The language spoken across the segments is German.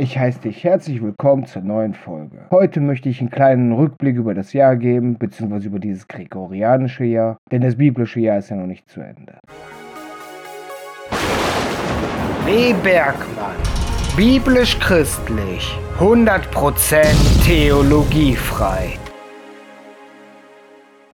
Ich heiße dich herzlich willkommen zur neuen Folge. Heute möchte ich einen kleinen Rückblick über das Jahr geben, beziehungsweise über dieses gregorianische Jahr, denn das biblische Jahr ist ja noch nicht zu Ende. W. Bergmann. Biblisch-christlich. 100% theologiefrei.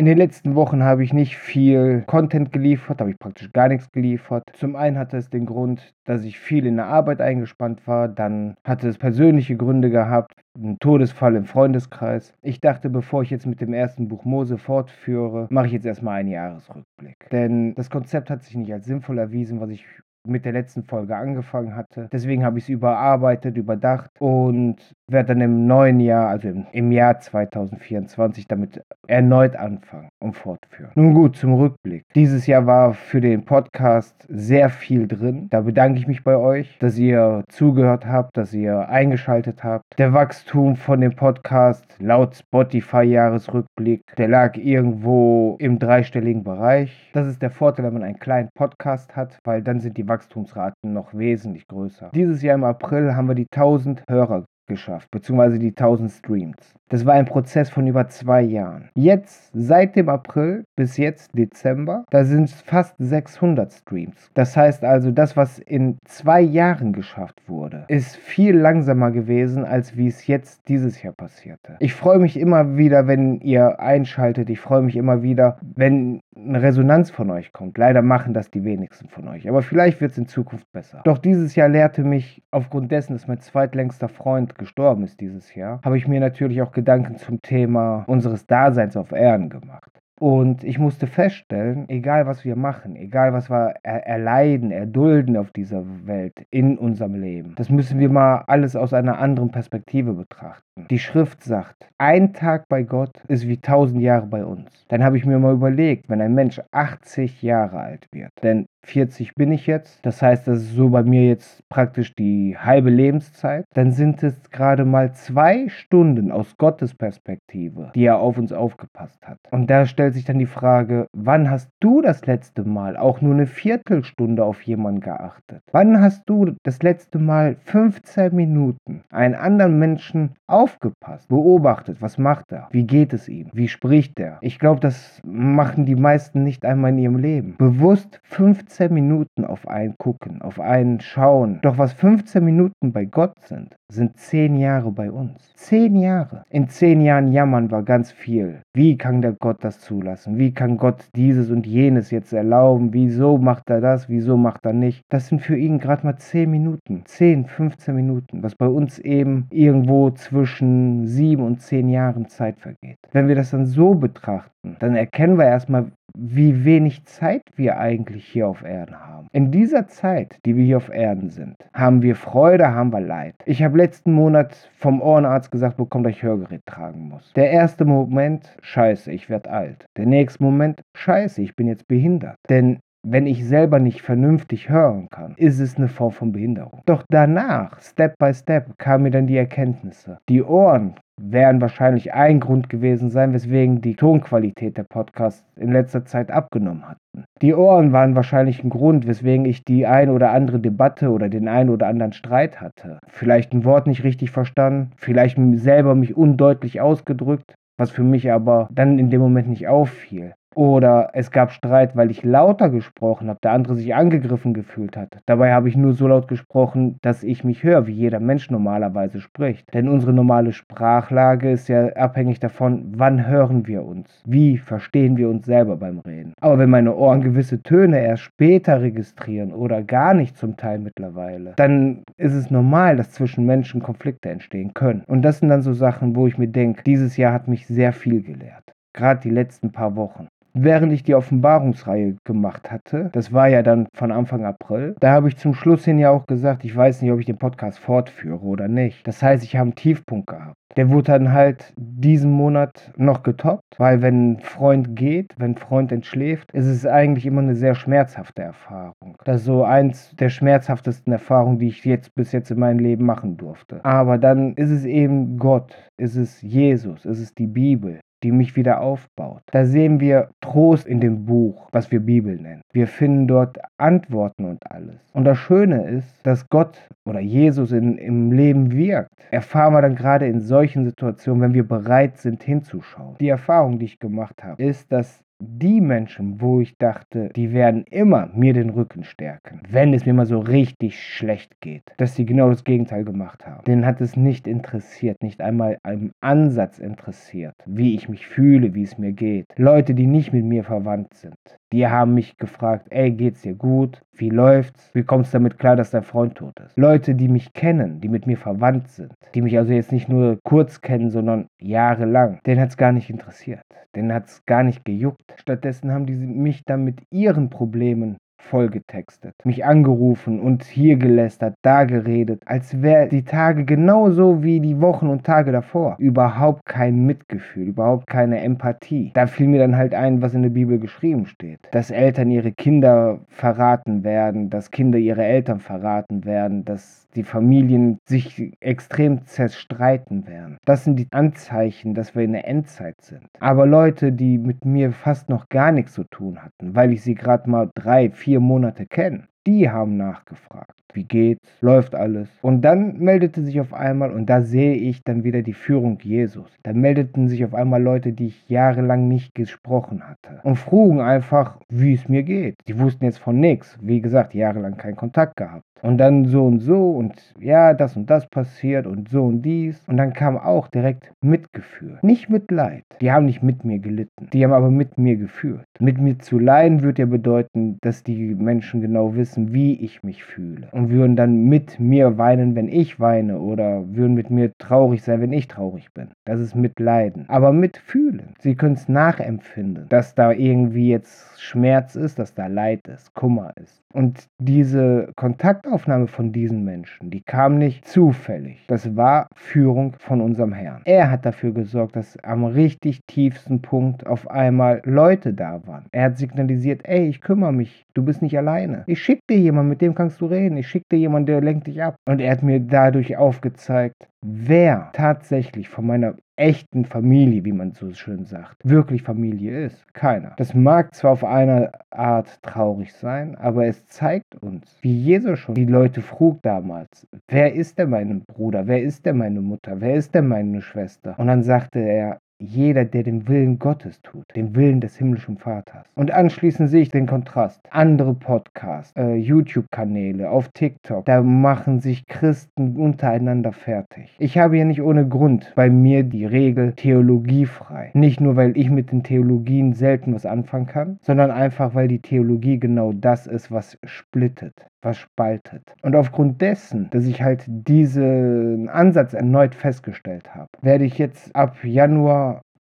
In den letzten Wochen habe ich nicht viel Content geliefert, habe ich praktisch gar nichts geliefert. Zum einen hatte es den Grund, dass ich viel in der Arbeit eingespannt war, dann hatte es persönliche Gründe gehabt, ein Todesfall im Freundeskreis. Ich dachte, bevor ich jetzt mit dem ersten Buch Mose fortführe, mache ich jetzt erstmal einen Jahresrückblick. Denn das Konzept hat sich nicht als sinnvoll erwiesen, was ich mit der letzten Folge angefangen hatte. Deswegen habe ich es überarbeitet, überdacht und werde dann im neuen Jahr, also im, im, Jahr 2024, damit erneut anfangen und fortführen. Nun gut, zum Rückblick. Dieses Jahr war für den Podcast sehr viel drin. Da bedanke ich mich bei euch, dass ihr zugehört habt, dass ihr eingeschaltet habt. Der Wachstum von dem Podcast laut Spotify Jahresrückblick, der lag irgendwo im dreistelligen Bereich. Das ist der Vorteil, wenn man einen kleinen Podcast hat, weil dann sind die Wachstumsraten noch wesentlich größer. Dieses Jahr im April haben wir die 1000 Hörer geschafft, beziehungsweise die 1000 Streams. Das war ein Prozess von über zwei Jahren. Jetzt, seit dem April bis jetzt Dezember, da sind es fast 600 Streams. Das heißt also, das, was in zwei Jahren geschafft wurde, ist viel langsamer gewesen, als wie es jetzt dieses Jahr passierte. Ich freue mich immer wieder, wenn ihr einschaltet. Ich freue mich immer wieder, wenn eine Resonanz von euch kommt. Leider machen das die wenigsten von euch. Aber vielleicht wird es in Zukunft besser. Doch dieses Jahr lehrte mich, aufgrund dessen, dass mein zweitlängster Freund gestorben ist dieses Jahr, habe ich mir natürlich auch Gedanken zum Thema unseres Daseins auf Erden gemacht. Und ich musste feststellen, egal was wir machen, egal was wir er erleiden, erdulden auf dieser Welt, in unserem Leben, das müssen wir mal alles aus einer anderen Perspektive betrachten. Die Schrift sagt, ein Tag bei Gott ist wie tausend Jahre bei uns. Dann habe ich mir mal überlegt, wenn ein Mensch 80 Jahre alt wird, denn 40 bin ich jetzt, das heißt, das ist so bei mir jetzt praktisch die halbe Lebenszeit, dann sind es gerade mal zwei Stunden aus Gottes Perspektive, die er auf uns aufgepasst hat. Und da stellt sich dann die Frage, wann hast du das letzte Mal auch nur eine Viertelstunde auf jemanden geachtet? Wann hast du das letzte Mal 15 Minuten einen anderen Menschen aufgepasst, beobachtet, was macht er, wie geht es ihm, wie spricht er? Ich glaube, das machen die meisten nicht einmal in ihrem Leben. Bewusst 15 15 Minuten auf einen gucken, auf einen schauen. Doch was 15 Minuten bei Gott sind, sind 10 Jahre bei uns. 10 Jahre. In 10 Jahren jammern wir ganz viel. Wie kann der Gott das zulassen? Wie kann Gott dieses und jenes jetzt erlauben? Wieso macht er das? Wieso macht er nicht? Das sind für ihn gerade mal 10 Minuten. 10, 15 Minuten. Was bei uns eben irgendwo zwischen 7 und 10 Jahren Zeit vergeht. Wenn wir das dann so betrachten, dann erkennen wir erstmal, wie wenig Zeit wir eigentlich hier auf Erden haben. In dieser Zeit, die wir hier auf Erden sind, haben wir Freude, haben wir Leid. Ich habe letzten Monat vom Ohrenarzt gesagt bekommen, dass ich Hörgerät tragen muss. Der erste Moment, scheiße, ich werde alt. Der nächste Moment, scheiße, ich bin jetzt behindert. Denn wenn ich selber nicht vernünftig hören kann, ist es eine Form von Behinderung. Doch danach, Step by Step, kamen mir dann die Erkenntnisse. Die Ohren werden wahrscheinlich ein Grund gewesen sein, weswegen die Tonqualität der Podcasts in letzter Zeit abgenommen hatten. Die Ohren waren wahrscheinlich ein Grund, weswegen ich die ein oder andere Debatte oder den ein oder anderen Streit hatte. Vielleicht ein Wort nicht richtig verstanden, vielleicht selber mich undeutlich ausgedrückt, was für mich aber dann in dem Moment nicht auffiel. Oder es gab Streit, weil ich lauter gesprochen habe, der andere sich angegriffen gefühlt hat. Dabei habe ich nur so laut gesprochen, dass ich mich höre, wie jeder Mensch normalerweise spricht. Denn unsere normale Sprachlage ist ja abhängig davon, wann hören wir uns, wie verstehen wir uns selber beim Reden. Aber wenn meine Ohren gewisse Töne erst später registrieren oder gar nicht zum Teil mittlerweile, dann ist es normal, dass zwischen Menschen Konflikte entstehen können. Und das sind dann so Sachen, wo ich mir denke, dieses Jahr hat mich sehr viel gelehrt. Gerade die letzten paar Wochen während ich die Offenbarungsreihe gemacht hatte, das war ja dann von Anfang April, da habe ich zum Schluss hin ja auch gesagt, ich weiß nicht, ob ich den Podcast fortführe oder nicht. Das heißt, ich habe einen Tiefpunkt gehabt. Der wurde dann halt diesen Monat noch getoppt, weil wenn ein Freund geht, wenn ein Freund entschläft, ist es eigentlich immer eine sehr schmerzhafte Erfahrung. Das ist so eins der schmerzhaftesten Erfahrungen, die ich jetzt bis jetzt in meinem Leben machen durfte. Aber dann ist es eben Gott, ist es Jesus, ist es die Bibel, die mich wieder aufbaut. Da sehen wir Trost in dem Buch, was wir Bibel nennen. Wir finden dort Antworten und alles. Und das Schöne ist, dass Gott oder Jesus in, im Leben wirkt. Erfahren wir dann gerade in solchen Situationen, wenn wir bereit sind hinzuschauen. Die Erfahrung, die ich gemacht habe, ist, dass die Menschen, wo ich dachte, die werden immer mir den Rücken stärken, wenn es mir mal so richtig schlecht geht, dass sie genau das Gegenteil gemacht haben. Denen hat es nicht interessiert, nicht einmal im Ansatz interessiert, wie ich mich fühle, wie es mir geht. Leute, die nicht mit mir verwandt sind, die haben mich gefragt, ey, geht's dir gut? Wie läuft's? Wie kommst du damit klar, dass dein Freund tot ist? Leute, die mich kennen, die mit mir verwandt sind, die mich also jetzt nicht nur kurz kennen, sondern jahrelang, denen hat's gar nicht interessiert. Denen hat's gar nicht gejuckt. Stattdessen haben die mich dann mit ihren Problemen vollgetextet, mich angerufen und hier gelästert, da geredet, als wäre die Tage genauso wie die Wochen und Tage davor. Überhaupt kein Mitgefühl, überhaupt keine Empathie. Da fiel mir dann halt ein, was in der Bibel geschrieben steht. Dass Eltern ihre Kinder verraten werden, dass Kinder ihre Eltern verraten werden, dass die Familien sich extrem zerstreiten werden. Das sind die Anzeichen, dass wir in der Endzeit sind. Aber Leute, die mit mir fast noch gar nichts zu tun hatten, weil ich sie gerade mal drei, vier Monate kenne, die haben nachgefragt. Wie geht's? Läuft alles? Und dann meldete sich auf einmal, und da sehe ich dann wieder die Führung Jesus. Da meldeten sich auf einmal Leute, die ich jahrelang nicht gesprochen hatte. Und frugen einfach, wie es mir geht. Die wussten jetzt von nichts. Wie gesagt, jahrelang keinen Kontakt gehabt. Und dann so und so und ja, das und das passiert und so und dies. Und dann kam auch direkt Mitgefühl. Nicht Mitleid. Die haben nicht mit mir gelitten. Die haben aber mit mir geführt. Mit mir zu leiden würde ja bedeuten, dass die Menschen genau wissen, wie ich mich fühle. Und würden dann mit mir weinen, wenn ich weine. Oder würden mit mir traurig sein, wenn ich traurig bin. Das ist Mitleiden. Aber mitfühlen. Sie können es nachempfinden, dass da irgendwie jetzt Schmerz ist, dass da Leid ist, Kummer ist. Und diese Kontaktaufnahme von diesen Menschen, die kam nicht zufällig. Das war Führung von unserem Herrn. Er hat dafür gesorgt, dass am richtig tiefsten Punkt auf einmal Leute da waren. Er hat signalisiert, ey, ich kümmere mich, du bist nicht alleine. Ich schicke dir jemanden, mit dem kannst du reden. Ich schicke dir jemanden, der lenkt dich ab. Und er hat mir dadurch aufgezeigt, wer tatsächlich von meiner echten Familie, wie man so schön sagt, wirklich Familie ist. Keiner. Das mag zwar auf eine Art traurig sein, aber es zeigt uns, wie Jesus schon die Leute frug damals, wer ist denn mein Bruder, wer ist denn meine Mutter, wer ist denn meine Schwester? Und dann sagte er, jeder, der den Willen Gottes tut, den Willen des himmlischen Vaters. Und anschließend sehe ich den Kontrast. Andere Podcasts, äh, YouTube-Kanäle auf TikTok, da machen sich Christen untereinander fertig. Ich habe ja nicht ohne Grund bei mir die Regel theologiefrei. Nicht nur, weil ich mit den Theologien selten was anfangen kann, sondern einfach, weil die Theologie genau das ist, was splittet was spaltet. Und aufgrund dessen, dass ich halt diesen Ansatz erneut festgestellt habe, werde ich jetzt ab Januar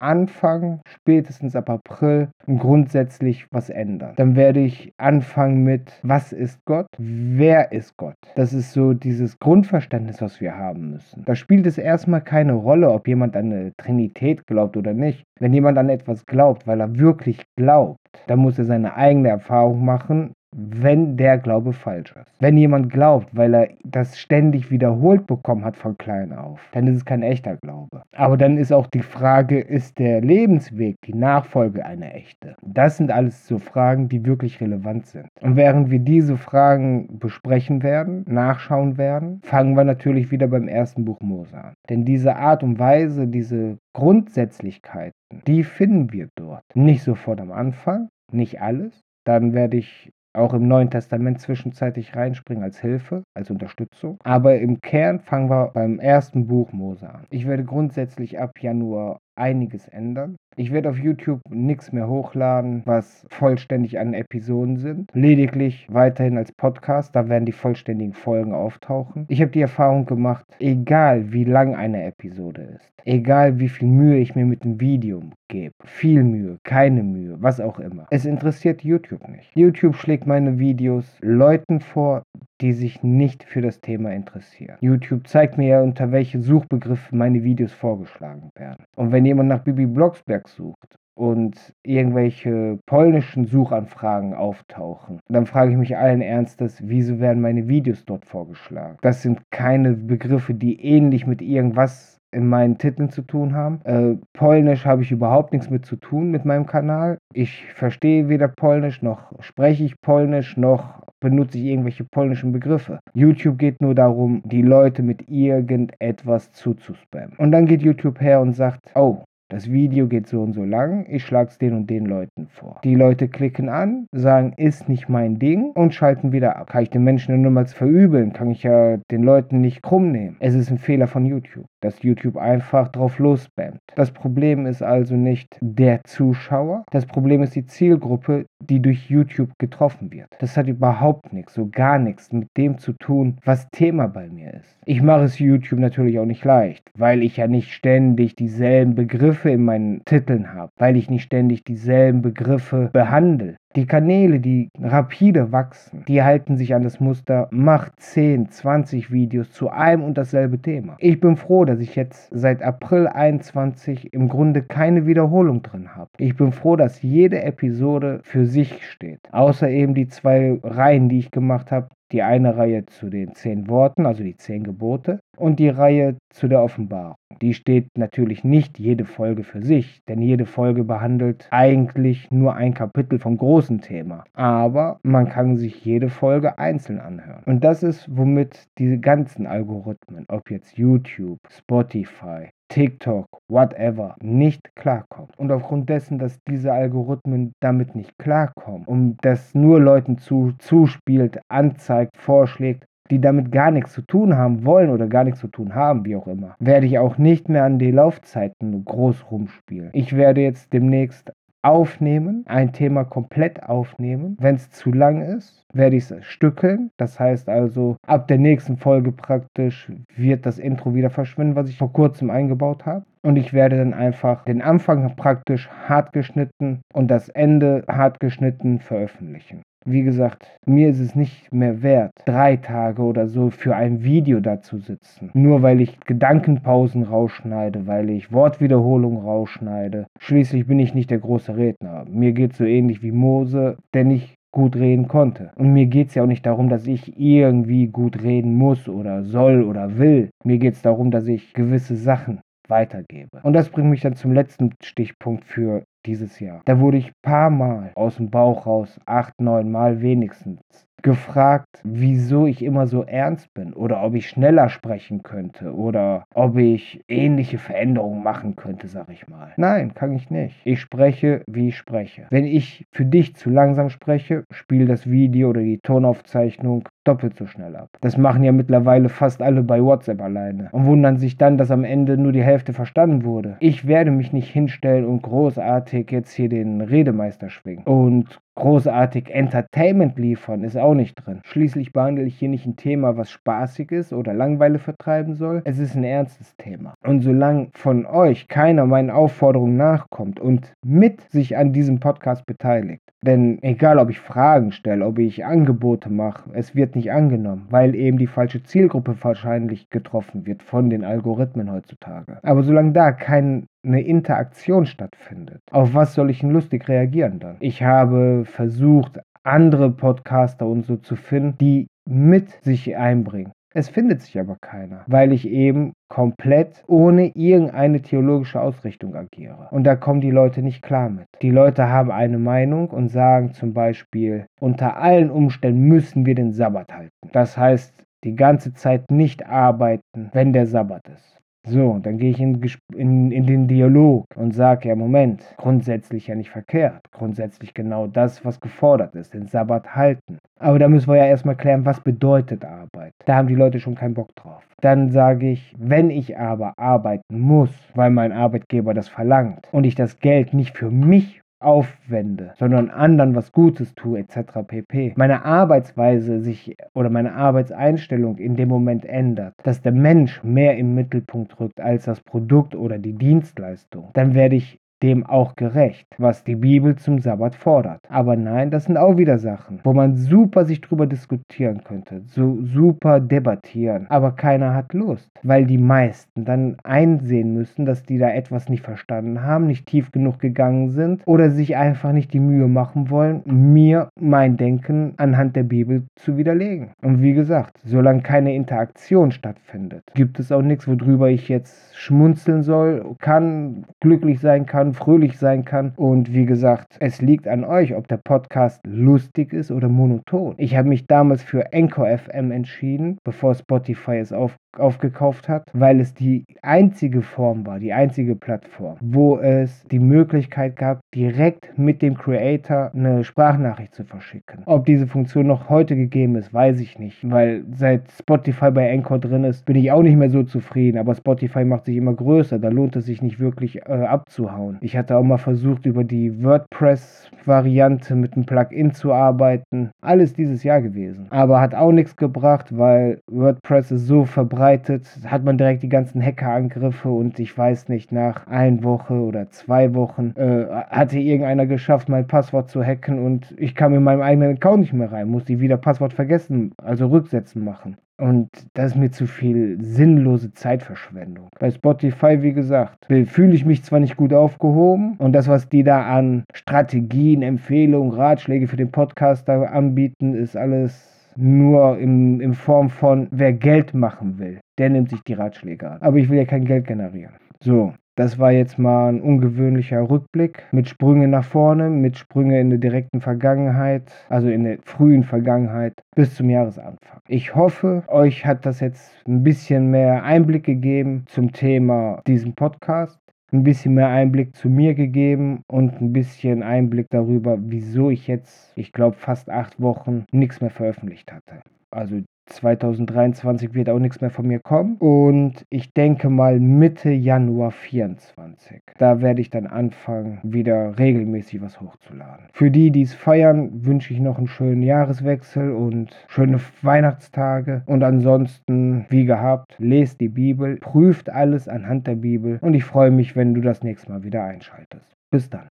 anfangen, spätestens ab April, grundsätzlich was ändern. Dann werde ich anfangen mit, was ist Gott? Wer ist Gott? Das ist so dieses Grundverständnis, was wir haben müssen. Da spielt es erstmal keine Rolle, ob jemand an eine Trinität glaubt oder nicht. Wenn jemand an etwas glaubt, weil er wirklich glaubt, dann muss er seine eigene Erfahrung machen, wenn der Glaube falsch ist. Wenn jemand glaubt, weil er das ständig wiederholt bekommen hat von klein auf, dann ist es kein echter Glaube. Aber dann ist auch die Frage, ist der Lebensweg, die Nachfolge eine echte? Das sind alles so Fragen, die wirklich relevant sind. Und während wir diese Fragen besprechen werden, nachschauen werden, fangen wir natürlich wieder beim ersten Buch Mose an. Denn diese Art und Weise, diese Grundsätzlichkeiten, die finden wir dort. Nicht sofort am Anfang, nicht alles. Dann werde ich auch im Neuen Testament zwischenzeitlich reinspringen als Hilfe, als Unterstützung. Aber im Kern fangen wir beim ersten Buch Mose an. Ich werde grundsätzlich ab Januar einiges ändern. Ich werde auf YouTube nichts mehr hochladen, was vollständig an Episoden sind. Lediglich weiterhin als Podcast, da werden die vollständigen Folgen auftauchen. Ich habe die Erfahrung gemacht, egal wie lang eine Episode ist, egal wie viel Mühe ich mir mit dem Video gebe, viel Mühe, keine Mühe, was auch immer. Es interessiert YouTube nicht. YouTube schlägt meine Videos Leuten vor, die sich nicht für das Thema interessieren. YouTube zeigt mir ja, unter welche Suchbegriffe meine Videos vorgeschlagen werden. Und wenn jemand nach Bibi Blocksberg sucht und irgendwelche polnischen Suchanfragen auftauchen, dann frage ich mich allen Ernstes, wieso werden meine Videos dort vorgeschlagen? Das sind keine Begriffe, die ähnlich mit irgendwas in meinen Titeln zu tun haben. Äh, Polnisch habe ich überhaupt nichts mit zu tun mit meinem Kanal. Ich verstehe weder Polnisch noch spreche ich Polnisch noch benutze ich irgendwelche polnischen Begriffe. YouTube geht nur darum, die Leute mit irgendetwas zuzuspammen. Und dann geht YouTube her und sagt, oh, das Video geht so und so lang, ich schlage es den und den Leuten vor. Die Leute klicken an, sagen, ist nicht mein Ding und schalten wieder ab. Kann ich den Menschen nur mal verübeln, kann ich ja den Leuten nicht krumm nehmen. Es ist ein Fehler von YouTube, dass YouTube einfach drauf losspammt. Das Problem ist also nicht der Zuschauer, das Problem ist die Zielgruppe, die durch YouTube getroffen wird. Das hat überhaupt nichts, so gar nichts mit dem zu tun, was Thema bei mir ist. Ich mache es YouTube natürlich auch nicht leicht, weil ich ja nicht ständig dieselben Begriffe Begriffe in meinen Titeln habe, weil ich nicht ständig dieselben Begriffe behandle. Die Kanäle, die rapide wachsen, die halten sich an das Muster, macht 10, 20 Videos zu einem und dasselbe Thema. Ich bin froh, dass ich jetzt seit April 21 im Grunde keine Wiederholung drin habe. Ich bin froh, dass jede Episode für sich steht. Außer eben die zwei Reihen, die ich gemacht habe, die eine Reihe zu den zehn Worten, also die zehn Gebote, und die Reihe zu der Offenbarung. Die steht natürlich nicht jede Folge für sich, denn jede Folge behandelt eigentlich nur ein Kapitel vom großen Thema. Aber man kann sich jede Folge einzeln anhören. Und das ist, womit diese ganzen Algorithmen, ob jetzt YouTube, Spotify, TikTok, whatever, nicht klarkommen. Und aufgrund dessen, dass diese Algorithmen damit nicht klarkommen und das nur Leuten zu, zuspielt, anzeigt, vorschlägt, die damit gar nichts zu tun haben wollen oder gar nichts zu tun haben, wie auch immer, werde ich auch nicht mehr an die Laufzeiten groß rumspielen. Ich werde jetzt demnächst aufnehmen, ein Thema komplett aufnehmen. Wenn es zu lang ist, werde ich es stückeln. Das heißt also, ab der nächsten Folge praktisch wird das Intro wieder verschwinden, was ich vor kurzem eingebaut habe. Und ich werde dann einfach den Anfang praktisch hart geschnitten und das Ende hart geschnitten veröffentlichen. Wie gesagt, mir ist es nicht mehr wert, drei Tage oder so für ein Video da zu sitzen. Nur weil ich Gedankenpausen rausschneide, weil ich Wortwiederholungen rausschneide. Schließlich bin ich nicht der große Redner. Mir geht es so ähnlich wie Mose, der nicht gut reden konnte. Und mir geht es ja auch nicht darum, dass ich irgendwie gut reden muss oder soll oder will. Mir geht es darum, dass ich gewisse Sachen weitergebe. Und das bringt mich dann zum letzten Stichpunkt für dieses Jahr. Da wurde ich paar Mal aus dem Bauch raus, acht, neun Mal wenigstens, gefragt, wieso ich immer so ernst bin oder ob ich schneller sprechen könnte oder ob ich ähnliche Veränderungen machen könnte, sag ich mal. Nein, kann ich nicht. Ich spreche, wie ich spreche. Wenn ich für dich zu langsam spreche, spiel das Video oder die Tonaufzeichnung doppelt so schnell ab. Das machen ja mittlerweile fast alle bei WhatsApp alleine und wundern sich dann, dass am Ende nur die Hälfte verstanden wurde. Ich werde mich nicht hinstellen und großartig jetzt hier den Redemeister schwingen und großartig Entertainment liefern ist auch nicht drin. Schließlich behandle ich hier nicht ein Thema, was spaßig ist oder Langweile vertreiben soll. Es ist ein ernstes Thema. Und solange von euch keiner meinen Aufforderungen nachkommt und mit sich an diesem Podcast beteiligt, denn egal, ob ich Fragen stelle, ob ich Angebote mache, es wird nicht angenommen, weil eben die falsche Zielgruppe wahrscheinlich getroffen wird von den Algorithmen heutzutage. Aber solange da keine Interaktion stattfindet, auf was soll ich denn lustig reagieren dann? Ich habe versucht, andere Podcaster und so zu finden, die mit sich einbringen. Es findet sich aber keiner, weil ich eben komplett ohne irgendeine theologische Ausrichtung agiere. Und da kommen die Leute nicht klar mit. Die Leute haben eine Meinung und sagen zum Beispiel, unter allen Umständen müssen wir den Sabbat halten. Das heißt, die ganze Zeit nicht arbeiten, wenn der Sabbat ist. So, dann gehe ich in, in, in, den Dialog und sage, ja, Moment, grundsätzlich ja nicht verkehrt. Grundsätzlich genau das, was gefordert ist, den Sabbat halten. Aber da müssen wir ja erstmal klären, was bedeutet Arbeit. Da haben die Leute schon keinen Bock drauf. Dann sage ich, wenn ich aber arbeiten muss, weil mein Arbeitgeber das verlangt und ich das Geld nicht für mich aufwende, sondern anderen was Gutes tue, etc. pp. Meine Arbeitsweise sich oder meine Arbeitseinstellung in dem Moment ändert, dass der Mensch mehr im Mittelpunkt rückt als das Produkt oder die Dienstleistung, dann werde ich dem auch gerecht, was die Bibel zum Sabbat fordert. Aber nein, das sind auch wieder Sachen, wo man super sich drüber diskutieren könnte, so super debattieren, aber keiner hat Lust, weil die meisten dann einsehen müssen, dass die da etwas nicht verstanden haben, nicht tief genug gegangen sind oder sich einfach nicht die Mühe machen wollen, mir mein Denken anhand der Bibel zu widerlegen. Und wie gesagt, solange keine Interaktion stattfindet, gibt es auch nichts, worüber ich jetzt schmunzeln soll, kann, glücklich sein kann, fröhlich sein kann. Und wie gesagt, es liegt an euch, ob der Podcast lustig ist oder monoton. Ich habe mich damals für Anchor FM entschieden, bevor Spotify es auf, aufgekauft hat, weil es die einzige Form war, die einzige Plattform, wo es die Möglichkeit gab, direkt mit dem Creator eine Sprachnachricht zu verschicken. Ob diese Funktion noch heute gegeben ist, weiß ich nicht, weil seit Spotify bei Anchor drin ist, bin ich auch nicht mehr so zufrieden. Aber Spotify macht sich immer größer, da lohnt es sich nicht wirklich äh, abzuhauen. Ich hatte auch mal versucht, über die WordPress-Variante mit einem Plugin zu arbeiten. Alles dieses Jahr gewesen. Aber hat auch nichts gebracht, weil WordPress ist so verbreitet, hat man direkt die ganzen Hackerangriffe und ich weiß nicht, nach ein Woche oder zwei Wochen äh, hatte irgendeiner geschafft, mein Passwort zu hacken und ich kam in meinem eigenen Account nicht mehr rein, musste wieder Passwort vergessen, also rücksetzen machen. Und das ist mir zu viel sinnlose Zeitverschwendung. Bei Spotify, wie gesagt, fühle ich mich zwar nicht gut aufgehoben und das, was die da an Strategien, Empfehlungen, Ratschläge für den Podcast da anbieten, ist alles nur in, in Form von, wer Geld machen will, der nimmt sich die Ratschläge an. Aber ich will ja kein Geld generieren. So, das war jetzt mal ein ungewöhnlicher Rückblick mit Sprüngen nach vorne, mit Sprüngen in der direkten Vergangenheit, also in der frühen Vergangenheit bis zum Jahresanfang. Ich hoffe, euch hat das jetzt ein bisschen mehr Einblick gegeben zum Thema diesem Podcast ein bisschen mehr Einblick zu mir gegeben und ein bisschen Einblick darüber, wieso ich jetzt, ich glaube, fast acht Wochen nichts mehr veröffentlicht hatte. Also 2023 wird auch nichts mehr von mir kommen. Und ich denke mal Mitte Januar 24. Da werde ich dann anfangen, wieder regelmäßig was hochzuladen. Für die, die es feiern, wünsche ich noch einen schönen Jahreswechsel und schöne Weihnachtstage. Und ansonsten, wie gehabt, lest die Bibel, prüft alles anhand der Bibel. Und ich freue mich, wenn du das nächste Mal wieder einschaltest. Bis dann.